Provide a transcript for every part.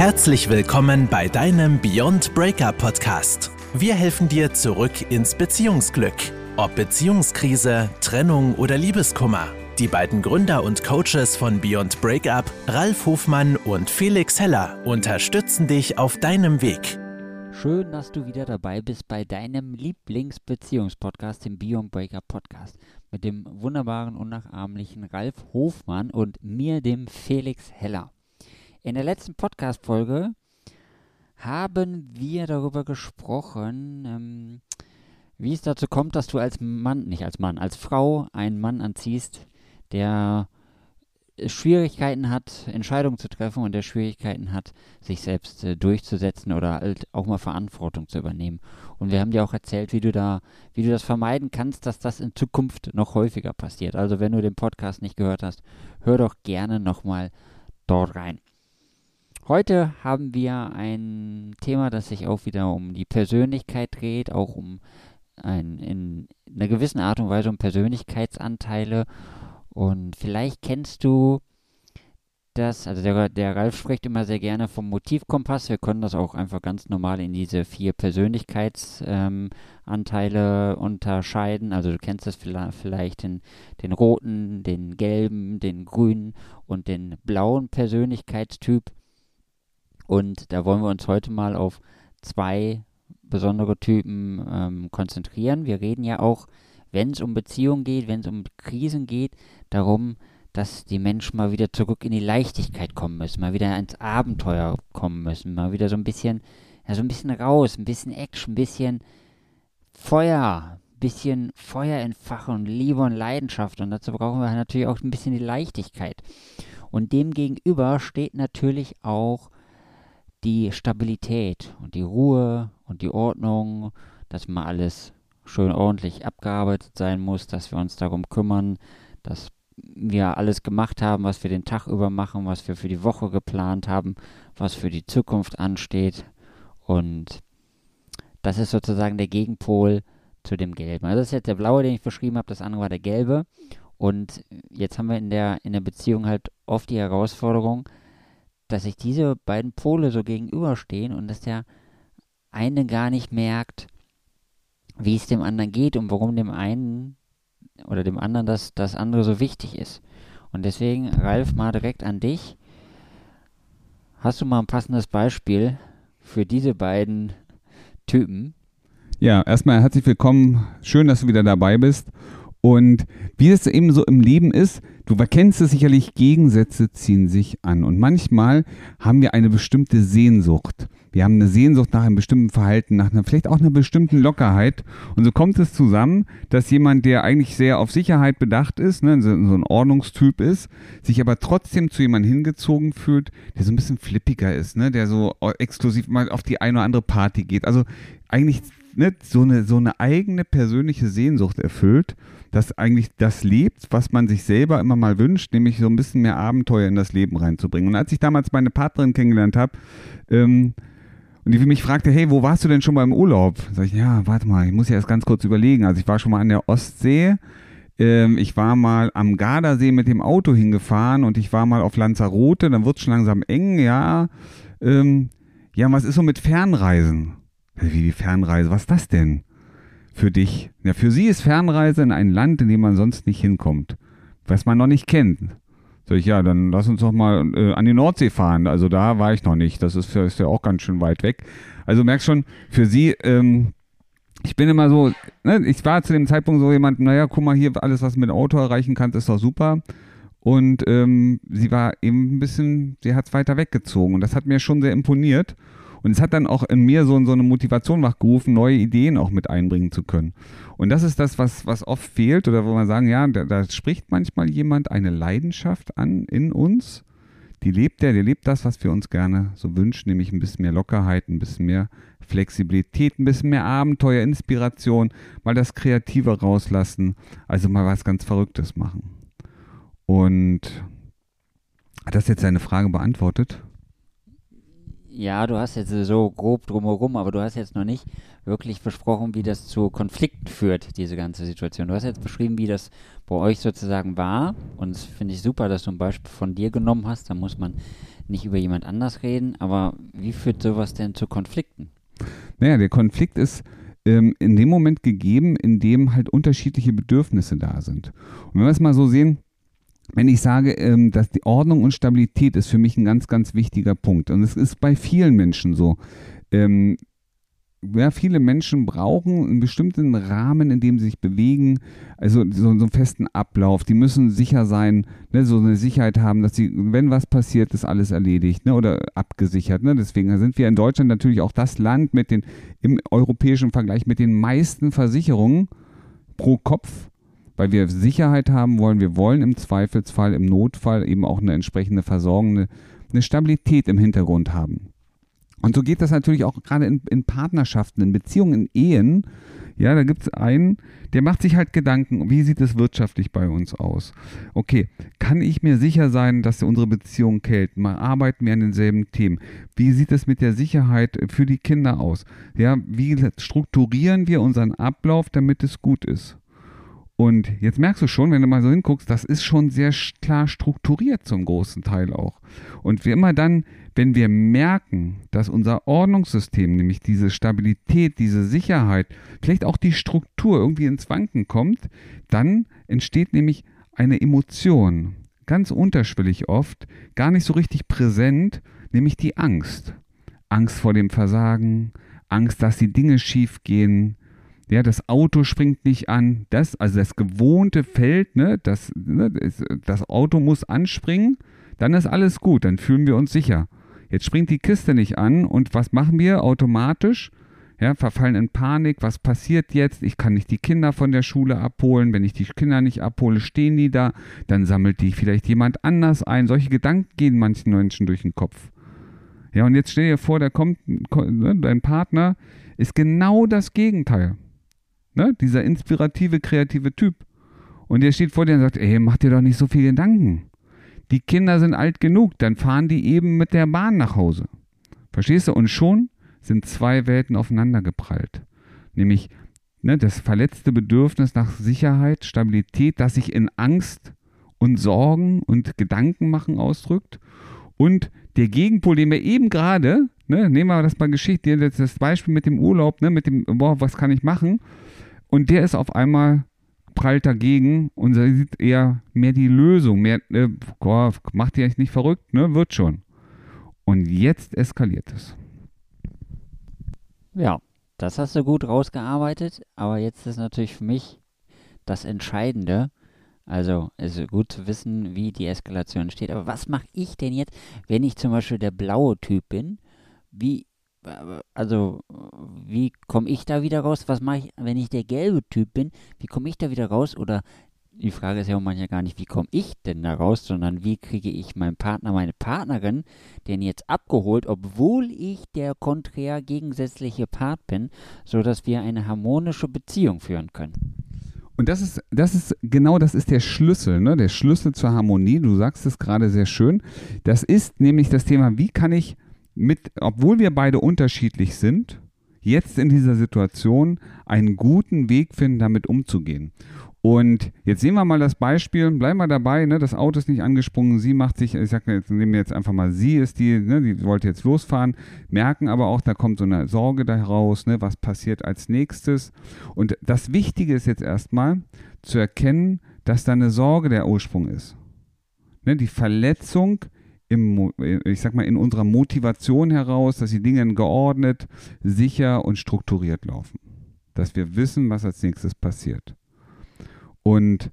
Herzlich willkommen bei deinem Beyond Breakup Podcast. Wir helfen dir zurück ins Beziehungsglück. Ob Beziehungskrise, Trennung oder Liebeskummer. Die beiden Gründer und Coaches von Beyond Breakup, Ralf Hofmann und Felix Heller, unterstützen dich auf deinem Weg. Schön, dass du wieder dabei bist bei deinem Lieblingsbeziehungspodcast, dem Beyond Breakup Podcast, mit dem wunderbaren, unnachahmlichen Ralf Hofmann und mir, dem Felix Heller. In der letzten Podcast-Folge haben wir darüber gesprochen, ähm, wie es dazu kommt, dass du als Mann, nicht als Mann, als Frau einen Mann anziehst, der Schwierigkeiten hat, Entscheidungen zu treffen und der Schwierigkeiten hat, sich selbst äh, durchzusetzen oder halt auch mal Verantwortung zu übernehmen. Und wir haben dir auch erzählt, wie du da, wie du das vermeiden kannst, dass das in Zukunft noch häufiger passiert. Also wenn du den Podcast nicht gehört hast, hör doch gerne nochmal dort rein. Heute haben wir ein Thema, das sich auch wieder um die Persönlichkeit dreht, auch um ein, in einer gewissen Art und Weise um Persönlichkeitsanteile. Und vielleicht kennst du das, also der, der Ralf spricht immer sehr gerne vom Motivkompass. Wir können das auch einfach ganz normal in diese vier Persönlichkeitsanteile ähm, unterscheiden. Also du kennst das vielleicht in den roten, den gelben, den grünen und den blauen Persönlichkeitstyp. Und da wollen wir uns heute mal auf zwei besondere Typen ähm, konzentrieren. Wir reden ja auch, wenn es um Beziehungen geht, wenn es um Krisen geht, darum, dass die Menschen mal wieder zurück in die Leichtigkeit kommen müssen, mal wieder ins Abenteuer kommen müssen, mal wieder so ein bisschen, ja, so ein bisschen raus, ein bisschen Action, ein bisschen Feuer, ein bisschen Feuer entfachen, Liebe und Leidenschaft. Und dazu brauchen wir natürlich auch ein bisschen die Leichtigkeit. Und dem gegenüber steht natürlich auch die Stabilität und die Ruhe und die Ordnung, dass mal alles schön ordentlich abgearbeitet sein muss, dass wir uns darum kümmern, dass wir alles gemacht haben, was wir den Tag über machen, was wir für die Woche geplant haben, was für die Zukunft ansteht. Und das ist sozusagen der Gegenpol zu dem Gelben. Also das ist jetzt der blaue, den ich beschrieben habe, das andere war der gelbe. Und jetzt haben wir in der, in der Beziehung halt oft die Herausforderung, dass sich diese beiden Pole so gegenüberstehen und dass der eine gar nicht merkt, wie es dem anderen geht und warum dem einen oder dem anderen das, das andere so wichtig ist. Und deswegen, Ralf, mal direkt an dich. Hast du mal ein passendes Beispiel für diese beiden Typen? Ja, erstmal herzlich willkommen. Schön, dass du wieder dabei bist. Und wie es eben so im Leben ist, du kennst es sicherlich, Gegensätze ziehen sich an. Und manchmal haben wir eine bestimmte Sehnsucht. Wir haben eine Sehnsucht nach einem bestimmten Verhalten, nach einer, vielleicht auch einer bestimmten Lockerheit. Und so kommt es zusammen, dass jemand, der eigentlich sehr auf Sicherheit bedacht ist, ne, so, ein Ordnungstyp ist, sich aber trotzdem zu jemandem hingezogen fühlt, der so ein bisschen flippiger ist, ne, der so exklusiv mal auf die eine oder andere Party geht. Also eigentlich ne, so, eine, so eine eigene persönliche Sehnsucht erfüllt das eigentlich das lebt, was man sich selber immer mal wünscht, nämlich so ein bisschen mehr Abenteuer in das Leben reinzubringen. Und als ich damals meine Partnerin kennengelernt habe, ähm, und die mich fragte, hey, wo warst du denn schon mal im Urlaub? Sag ich, ja, warte mal, ich muss ja erst ganz kurz überlegen. Also ich war schon mal an der Ostsee, ähm, ich war mal am Gardasee mit dem Auto hingefahren und ich war mal auf Lanzarote, dann wird es schon langsam eng, ja. Ähm, ja, was ist so mit Fernreisen? Wie die Fernreise, was ist das denn? Für dich? Ja, für sie ist Fernreise in ein Land, in dem man sonst nicht hinkommt, was man noch nicht kennt. Sag ich, ja, dann lass uns doch mal äh, an die Nordsee fahren. Also da war ich noch nicht. Das ist, ist ja auch ganz schön weit weg. Also merkst schon, für sie, ähm, ich bin immer so, ne, ich war zu dem Zeitpunkt so jemand, naja, guck mal hier, alles, was du mit Auto erreichen kannst, ist doch super. Und ähm, sie war eben ein bisschen, sie hat es weiter weggezogen. Und das hat mir schon sehr imponiert. Und es hat dann auch in mir so, so eine Motivation wachgerufen, neue Ideen auch mit einbringen zu können. Und das ist das, was, was oft fehlt oder wo man sagen, ja, da, da spricht manchmal jemand eine Leidenschaft an in uns. Die lebt der, der lebt das, was wir uns gerne so wünschen, nämlich ein bisschen mehr Lockerheit, ein bisschen mehr Flexibilität, ein bisschen mehr Abenteuer, Inspiration, mal das Kreative rauslassen, also mal was ganz Verrücktes machen. Und hat das jetzt deine Frage beantwortet? Ja, du hast jetzt so grob drumherum, aber du hast jetzt noch nicht wirklich besprochen, wie das zu Konflikten führt, diese ganze Situation. Du hast jetzt beschrieben, wie das bei euch sozusagen war. Und das finde ich super, dass du ein Beispiel von dir genommen hast. Da muss man nicht über jemand anders reden. Aber wie führt sowas denn zu Konflikten? Naja, der Konflikt ist ähm, in dem Moment gegeben, in dem halt unterschiedliche Bedürfnisse da sind. Und wenn wir es mal so sehen, wenn ich sage, ähm, dass die Ordnung und Stabilität ist für mich ein ganz, ganz wichtiger Punkt. Und es ist bei vielen Menschen so. Ähm, ja, viele Menschen brauchen einen bestimmten Rahmen, in dem sie sich bewegen, also so, so einen festen Ablauf. Die müssen sicher sein, ne, so eine Sicherheit haben, dass sie, wenn was passiert, ist alles erledigt ne, oder abgesichert. Ne. Deswegen sind wir in Deutschland natürlich auch das Land mit den, im europäischen Vergleich mit den meisten Versicherungen pro Kopf weil wir Sicherheit haben wollen. Wir wollen im Zweifelsfall, im Notfall eben auch eine entsprechende Versorgung, eine, eine Stabilität im Hintergrund haben. Und so geht das natürlich auch gerade in, in Partnerschaften, in Beziehungen, in Ehen. Ja, da gibt es einen, der macht sich halt Gedanken, wie sieht es wirtschaftlich bei uns aus? Okay, kann ich mir sicher sein, dass unsere Beziehung hält? Mal arbeiten wir an denselben Themen. Wie sieht es mit der Sicherheit für die Kinder aus? Ja, wie strukturieren wir unseren Ablauf, damit es gut ist? Und jetzt merkst du schon, wenn du mal so hinguckst, das ist schon sehr klar strukturiert zum großen Teil auch. Und wie immer dann, wenn wir merken, dass unser Ordnungssystem, nämlich diese Stabilität, diese Sicherheit, vielleicht auch die Struktur irgendwie ins Wanken kommt, dann entsteht nämlich eine Emotion, ganz unterschwellig oft, gar nicht so richtig präsent, nämlich die Angst. Angst vor dem Versagen, Angst, dass die Dinge schief gehen, ja, das Auto springt nicht an. Das, also das gewohnte Feld, ne, das, ne, das Auto muss anspringen, dann ist alles gut, dann fühlen wir uns sicher. Jetzt springt die Kiste nicht an und was machen wir automatisch? Ja, verfallen in Panik, was passiert jetzt? Ich kann nicht die Kinder von der Schule abholen. Wenn ich die Kinder nicht abhole, stehen die da. Dann sammelt die vielleicht jemand anders ein. Solche Gedanken gehen manchen Menschen durch den Kopf. Ja, und jetzt stell dir vor, da kommt ne, dein Partner, ist genau das Gegenteil. Ne? Dieser inspirative, kreative Typ. Und der steht vor dir und sagt, ey, mach dir doch nicht so viel Gedanken. Die Kinder sind alt genug, dann fahren die eben mit der Bahn nach Hause. Verstehst du? Und schon sind zwei Welten aufeinander geprallt. Nämlich ne, das verletzte Bedürfnis nach Sicherheit, Stabilität, das sich in Angst und Sorgen und Gedanken machen ausdrückt. Und der Gegenpol, den wir eben gerade, ne, nehmen wir das mal Geschichte, das Beispiel mit dem Urlaub, ne, mit dem, boah, was kann ich machen? Und der ist auf einmal prallt dagegen und sieht eher mehr die Lösung, mehr, äh, oh, macht ihr euch nicht verrückt, ne? Wird schon. Und jetzt eskaliert es. Ja, das hast du gut rausgearbeitet, aber jetzt ist natürlich für mich das Entscheidende. Also es ist gut zu wissen, wie die Eskalation entsteht. Aber was mache ich denn jetzt, wenn ich zum Beispiel der blaue Typ bin? Wie also wie komme ich da wieder raus? Was mache ich, wenn ich der gelbe Typ bin? Wie komme ich da wieder raus? Oder die Frage ist ja auch manchmal gar nicht, wie komme ich denn da raus, sondern wie kriege ich meinen Partner, meine Partnerin denn jetzt abgeholt, obwohl ich der konträr gegensätzliche Part bin, sodass wir eine harmonische Beziehung führen können. Und das ist, das ist, genau das ist der Schlüssel, ne? der Schlüssel zur Harmonie. Du sagst es gerade sehr schön. Das ist nämlich das Thema, wie kann ich mit, obwohl wir beide unterschiedlich sind, jetzt in dieser Situation einen guten Weg finden, damit umzugehen. Und jetzt sehen wir mal das Beispiel, bleiben wir dabei, ne? das Auto ist nicht angesprungen, sie macht sich, ich sage jetzt, nehmen wir jetzt einfach mal, sie ist die, ne? die wollte jetzt losfahren, merken aber auch, da kommt so eine Sorge daraus, ne? was passiert als nächstes. Und das Wichtige ist jetzt erstmal zu erkennen, dass da eine Sorge der Ursprung ist. Ne? Die Verletzung im, ich sag mal, in unserer Motivation heraus, dass die Dinge geordnet, sicher und strukturiert laufen. Dass wir wissen, was als nächstes passiert. Und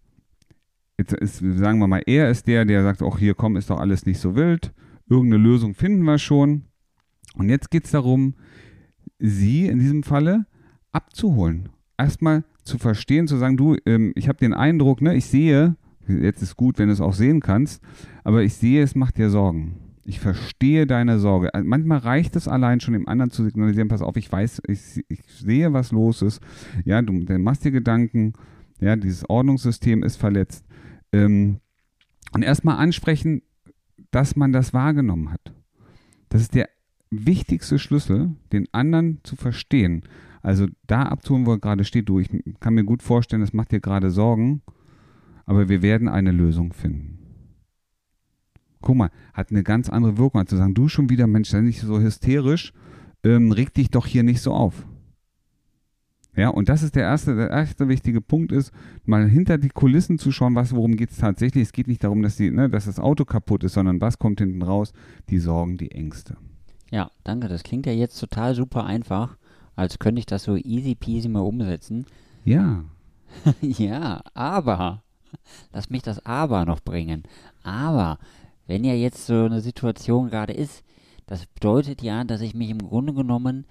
jetzt ist, sagen wir mal, er ist der, der sagt, auch hier komm, ist doch alles nicht so wild. Irgendeine Lösung finden wir schon. Und jetzt geht es darum, sie in diesem Falle abzuholen. Erstmal zu verstehen, zu sagen, du, ähm, ich habe den Eindruck, ne, ich sehe, Jetzt ist gut, wenn du es auch sehen kannst, aber ich sehe, es macht dir Sorgen. Ich verstehe deine Sorge. Also manchmal reicht es allein schon dem anderen zu signalisieren, pass auf, ich weiß, ich, ich sehe, was los ist. Ja, du machst dir Gedanken, ja, dieses Ordnungssystem ist verletzt. Ähm, und erstmal ansprechen, dass man das wahrgenommen hat. Das ist der wichtigste Schlüssel, den anderen zu verstehen. Also da abzuholen, wo er gerade steht. Du, ich kann mir gut vorstellen, das macht dir gerade Sorgen, aber wir werden eine Lösung finden. Guck mal, hat eine ganz andere Wirkung, als zu sagen, du schon wieder, Mensch, sei nicht so hysterisch, ähm, reg dich doch hier nicht so auf. Ja, und das ist der erste, der erste wichtige Punkt ist, mal hinter die Kulissen zu schauen, was, worum geht es tatsächlich. Es geht nicht darum, dass, die, ne, dass das Auto kaputt ist, sondern was kommt hinten raus? Die Sorgen, die Ängste. Ja, danke. Das klingt ja jetzt total super einfach, als könnte ich das so easy peasy mal umsetzen. Ja. ja, aber, lass mich das aber noch bringen. Aber, wenn ja jetzt so eine Situation gerade ist, das bedeutet ja, dass ich mich im Grunde genommen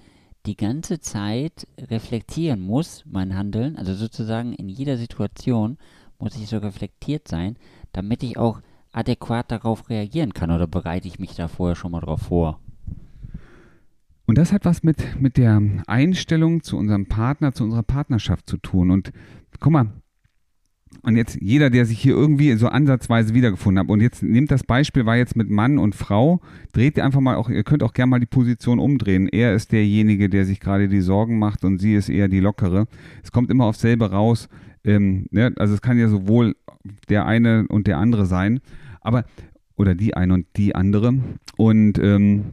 die ganze Zeit reflektieren muss, mein Handeln, also sozusagen in jeder Situation muss ich so reflektiert sein, damit ich auch adäquat darauf reagieren kann oder bereite ich mich da vorher schon mal drauf vor? Und das hat was mit, mit der Einstellung zu unserem Partner, zu unserer Partnerschaft zu tun. Und guck mal, und jetzt jeder, der sich hier irgendwie so ansatzweise wiedergefunden hat, und jetzt nimmt das Beispiel, war jetzt mit Mann und Frau, dreht ihr einfach mal auch, ihr könnt auch gerne mal die Position umdrehen. Er ist derjenige, der sich gerade die Sorgen macht und sie ist eher die lockere. Es kommt immer aufs selbe raus. Ähm, ne? Also es kann ja sowohl der eine und der andere sein, aber oder die eine und die andere. Und ähm,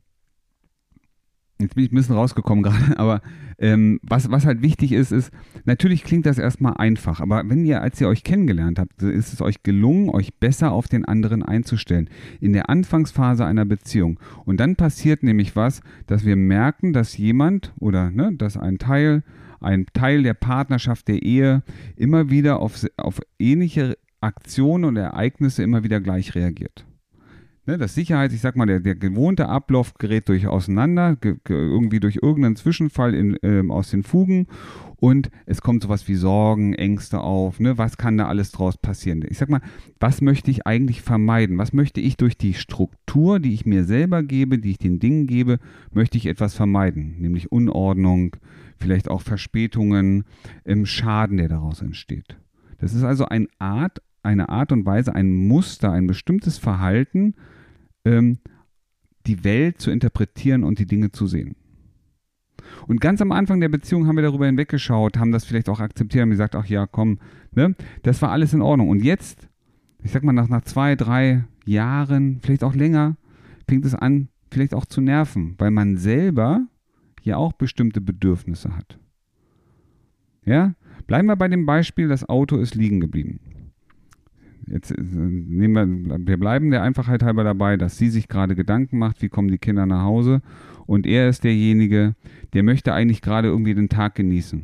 Jetzt bin ich ein bisschen rausgekommen gerade, aber ähm, was, was halt wichtig ist, ist, natürlich klingt das erstmal einfach, aber wenn ihr, als ihr euch kennengelernt habt, ist es euch gelungen, euch besser auf den anderen einzustellen. In der Anfangsphase einer Beziehung. Und dann passiert nämlich was, dass wir merken, dass jemand oder ne, dass ein Teil, ein Teil der Partnerschaft, der Ehe immer wieder auf, auf ähnliche Aktionen und Ereignisse immer wieder gleich reagiert. Ne, das Sicherheit, ich sag mal, der, der gewohnte Ablauf gerät durch auseinander, ge, ge, irgendwie durch irgendeinen Zwischenfall in, ähm, aus den Fugen und es kommt sowas wie Sorgen, Ängste auf. Ne? Was kann da alles draus passieren? Ich sag mal, was möchte ich eigentlich vermeiden? Was möchte ich durch die Struktur, die ich mir selber gebe, die ich den Dingen gebe, möchte ich etwas vermeiden? Nämlich Unordnung, vielleicht auch Verspätungen, ähm, Schaden, der daraus entsteht. Das ist also eine Art, eine Art und Weise, ein Muster, ein bestimmtes Verhalten, ähm, die Welt zu interpretieren und die Dinge zu sehen. Und ganz am Anfang der Beziehung haben wir darüber hinweggeschaut, haben das vielleicht auch akzeptiert, haben gesagt, ach ja, komm, ne, das war alles in Ordnung. Und jetzt, ich sag mal, nach, nach zwei, drei Jahren, vielleicht auch länger, fängt es an, vielleicht auch zu nerven, weil man selber ja auch bestimmte Bedürfnisse hat. Ja, bleiben wir bei dem Beispiel, das Auto ist liegen geblieben. Jetzt äh, nehmen wir, wir bleiben der Einfachheit halber dabei, dass sie sich gerade Gedanken macht, wie kommen die Kinder nach Hause und er ist derjenige, der möchte eigentlich gerade irgendwie den Tag genießen.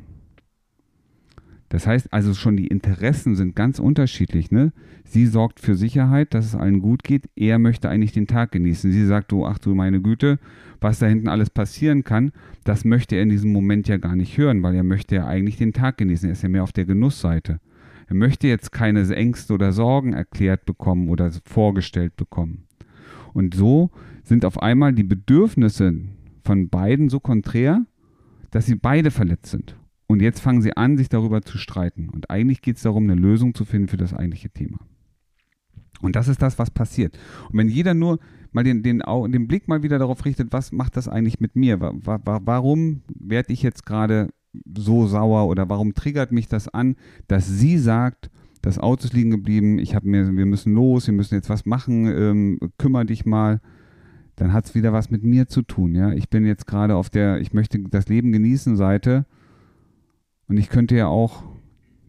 Das heißt also schon, die Interessen sind ganz unterschiedlich. Ne? Sie sorgt für Sicherheit, dass es allen gut geht. Er möchte eigentlich den Tag genießen. Sie sagt, du, ach du meine Güte, was da hinten alles passieren kann, das möchte er in diesem Moment ja gar nicht hören, weil er möchte ja eigentlich den Tag genießen. Er ist ja mehr auf der Genussseite. Er möchte jetzt keine Ängste oder Sorgen erklärt bekommen oder vorgestellt bekommen. Und so sind auf einmal die Bedürfnisse von beiden so konträr, dass sie beide verletzt sind. Und jetzt fangen sie an, sich darüber zu streiten. Und eigentlich geht es darum, eine Lösung zu finden für das eigentliche Thema. Und das ist das, was passiert. Und wenn jeder nur mal den, den, den Blick mal wieder darauf richtet, was macht das eigentlich mit mir? Warum werde ich jetzt gerade so sauer oder warum triggert mich das an, dass sie sagt, das Auto ist liegen geblieben, ich habe mir, wir müssen los, wir müssen jetzt was machen, ähm, kümmere dich mal, dann hat es wieder was mit mir zu tun, ja. Ich bin jetzt gerade auf der, ich möchte das Leben genießen Seite und ich könnte ja auch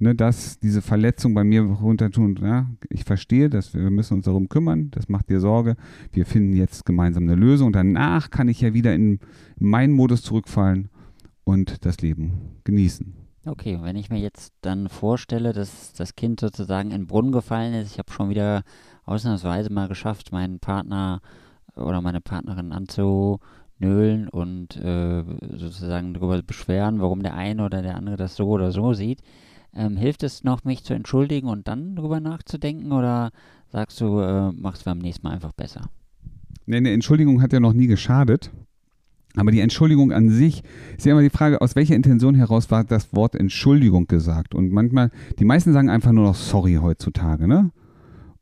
ne, das, diese Verletzung bei mir runter tun. Ja? Ich verstehe, dass wir müssen uns darum kümmern, das macht dir Sorge. Wir finden jetzt gemeinsam eine Lösung. Danach kann ich ja wieder in meinen Modus zurückfallen und das Leben genießen. Okay, wenn ich mir jetzt dann vorstelle, dass das Kind sozusagen in den Brunnen gefallen ist, ich habe schon wieder ausnahmsweise mal geschafft, meinen Partner oder meine Partnerin anzunölen und äh, sozusagen darüber beschweren, warum der eine oder der andere das so oder so sieht. Ähm, hilft es noch, mich zu entschuldigen und dann darüber nachzudenken oder sagst du, äh, machst du beim nächsten Mal einfach besser? Nee, eine Entschuldigung hat ja noch nie geschadet. Aber die Entschuldigung an sich ist ja immer die Frage, aus welcher Intention heraus war das Wort Entschuldigung gesagt? Und manchmal, die meisten sagen einfach nur noch sorry heutzutage, ne?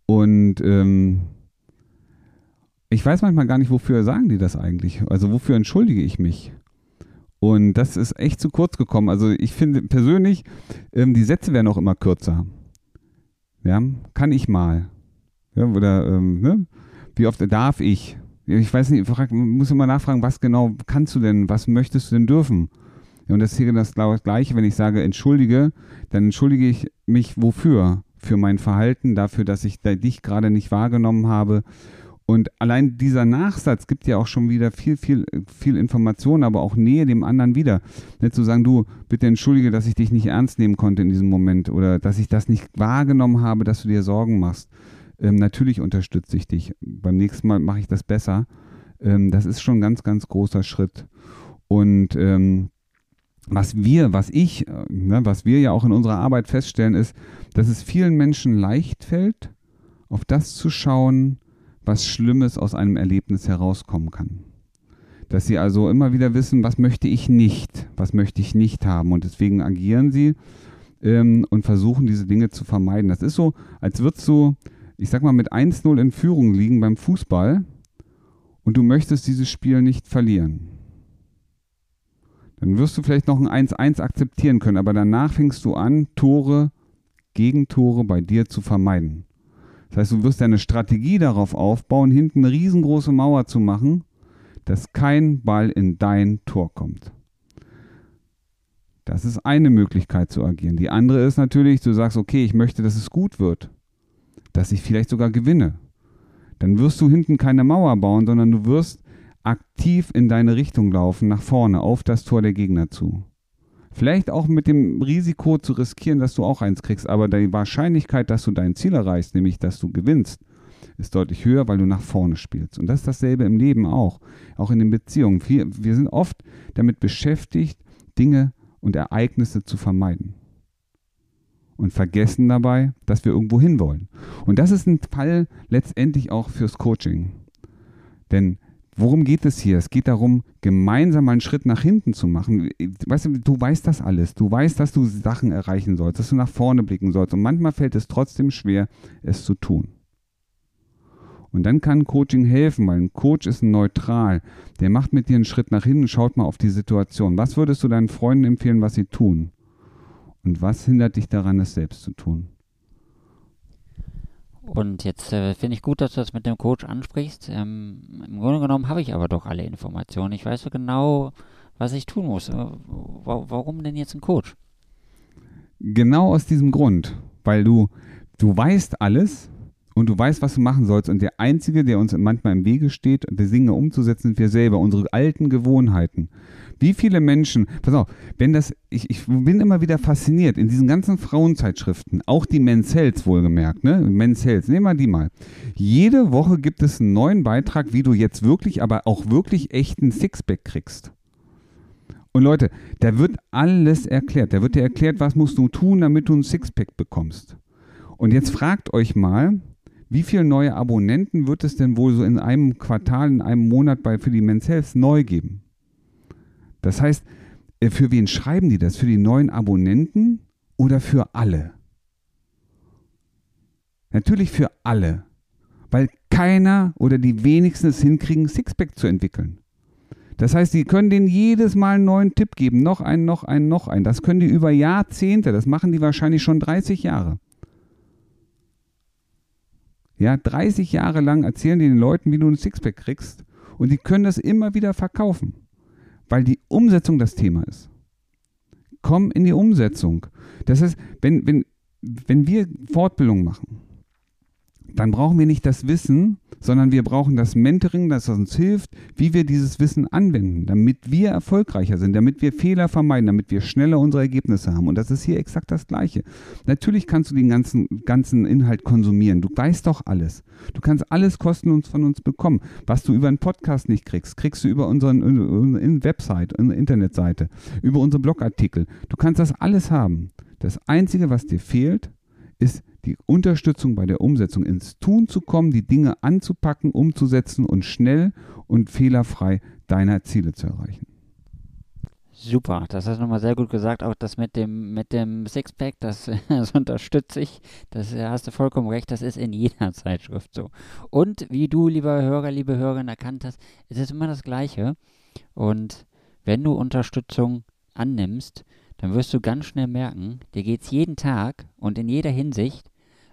Und, ähm, ich weiß manchmal gar nicht, wofür sagen die das eigentlich. Also wofür entschuldige ich mich? Und das ist echt zu kurz gekommen. Also ich finde persönlich, ähm, die Sätze werden auch immer kürzer. Ja, kann ich mal. Ja, oder ähm, ne? wie oft darf ich? Ich weiß nicht, ich muss immer nachfragen, was genau kannst du denn, was möchtest du denn dürfen? Und das ist hier das Gleiche, wenn ich sage, entschuldige, dann entschuldige ich mich wofür? Für mein Verhalten, dafür, dass ich dich gerade nicht wahrgenommen habe und allein dieser Nachsatz gibt ja auch schon wieder viel, viel, viel Information, aber auch Nähe dem anderen wieder. Nicht zu sagen, du, bitte entschuldige, dass ich dich nicht ernst nehmen konnte in diesem Moment oder dass ich das nicht wahrgenommen habe, dass du dir Sorgen machst. Ähm, natürlich unterstütze ich dich. Beim nächsten Mal mache ich das besser. Ähm, das ist schon ein ganz, ganz großer Schritt. Und ähm, was wir, was ich, äh, ne, was wir ja auch in unserer Arbeit feststellen, ist, dass es vielen Menschen leicht fällt, auf das zu schauen, was Schlimmes aus einem Erlebnis herauskommen kann. Dass sie also immer wieder wissen, was möchte ich nicht, was möchte ich nicht haben. Und deswegen agieren sie ähm, und versuchen diese Dinge zu vermeiden. Das ist so, als würdest du, ich sag mal, mit 1-0 in Führung liegen beim Fußball und du möchtest dieses Spiel nicht verlieren. Dann wirst du vielleicht noch ein 1-1 akzeptieren können, aber danach fängst du an, Tore, Gegentore bei dir zu vermeiden. Das heißt, du wirst deine Strategie darauf aufbauen, hinten eine riesengroße Mauer zu machen, dass kein Ball in dein Tor kommt. Das ist eine Möglichkeit zu agieren. Die andere ist natürlich, du sagst, okay, ich möchte, dass es gut wird, dass ich vielleicht sogar gewinne. Dann wirst du hinten keine Mauer bauen, sondern du wirst aktiv in deine Richtung laufen, nach vorne, auf das Tor der Gegner zu. Vielleicht auch mit dem Risiko zu riskieren, dass du auch eins kriegst, aber die Wahrscheinlichkeit, dass du dein Ziel erreichst, nämlich dass du gewinnst, ist deutlich höher, weil du nach vorne spielst. Und das ist dasselbe im Leben auch, auch in den Beziehungen. Wir, wir sind oft damit beschäftigt, Dinge und Ereignisse zu vermeiden. Und vergessen dabei, dass wir irgendwo hinwollen. Und das ist ein Fall letztendlich auch fürs Coaching. Denn Worum geht es hier? Es geht darum, gemeinsam einen Schritt nach hinten zu machen. Weißt du, du weißt das alles. Du weißt, dass du Sachen erreichen sollst, dass du nach vorne blicken sollst. Und manchmal fällt es trotzdem schwer, es zu tun. Und dann kann Coaching helfen, weil ein Coach ist neutral. Der macht mit dir einen Schritt nach hinten, schaut mal auf die Situation. Was würdest du deinen Freunden empfehlen, was sie tun? Und was hindert dich daran, es selbst zu tun? Und jetzt äh, finde ich gut, dass du das mit dem Coach ansprichst. Ähm, Im Grunde genommen habe ich aber doch alle Informationen. Ich weiß so genau, was ich tun muss. Äh, warum denn jetzt ein Coach? Genau aus diesem Grund, weil du, du weißt alles und du weißt, was du machen sollst. Und der Einzige, der uns manchmal im Wege steht, die Dinge umzusetzen, sind wir selber, unsere alten Gewohnheiten. Wie viele Menschen, pass auf, wenn das, ich, ich bin immer wieder fasziniert, in diesen ganzen Frauenzeitschriften, auch die Men's Health wohlgemerkt, ne? Men's Health, nehmen wir die mal. Jede Woche gibt es einen neuen Beitrag, wie du jetzt wirklich, aber auch wirklich echten Sixpack kriegst. Und Leute, da wird alles erklärt. Da wird dir erklärt, was musst du tun, damit du ein Sixpack bekommst. Und jetzt fragt euch mal, wie viele neue Abonnenten wird es denn wohl so in einem Quartal, in einem Monat bei für die Men's Health neu geben? Das heißt, äh, für wen schreiben die das? Für die neuen Abonnenten oder für alle? Natürlich für alle, weil keiner oder die wenigsten es hinkriegen, Sixpack zu entwickeln. Das heißt, sie können denen jedes Mal einen neuen Tipp geben, noch einen, noch einen, noch einen. Das können die über Jahrzehnte, das machen die wahrscheinlich schon 30 Jahre. Ja, 30 Jahre lang erzählen die den Leuten, wie du ein Sixpack kriegst und die können das immer wieder verkaufen weil die Umsetzung das Thema ist. Komm in die Umsetzung. Das heißt, wenn, wenn, wenn wir Fortbildung machen, dann brauchen wir nicht das Wissen, sondern wir brauchen das Mentoring, das uns hilft, wie wir dieses Wissen anwenden, damit wir erfolgreicher sind, damit wir Fehler vermeiden, damit wir schneller unsere Ergebnisse haben. Und das ist hier exakt das Gleiche. Natürlich kannst du den ganzen, ganzen Inhalt konsumieren. Du weißt doch alles. Du kannst alles kostenlos von uns bekommen. Was du über einen Podcast nicht kriegst, kriegst du über unseren in Website, unsere Internetseite, über unsere Blogartikel. Du kannst das alles haben. Das Einzige, was dir fehlt, ist die Unterstützung bei der Umsetzung ins Tun zu kommen, die Dinge anzupacken, umzusetzen und schnell und fehlerfrei deine Ziele zu erreichen. Super, das hast du nochmal sehr gut gesagt. Auch das mit dem, mit dem Sixpack, das, das unterstütze ich. Das hast du vollkommen recht, das ist in jeder Zeitschrift so. Und wie du, lieber Hörer, liebe Hörerin, erkannt hast, es ist immer das Gleiche. Und wenn du Unterstützung annimmst, dann wirst du ganz schnell merken, dir geht es jeden Tag und in jeder Hinsicht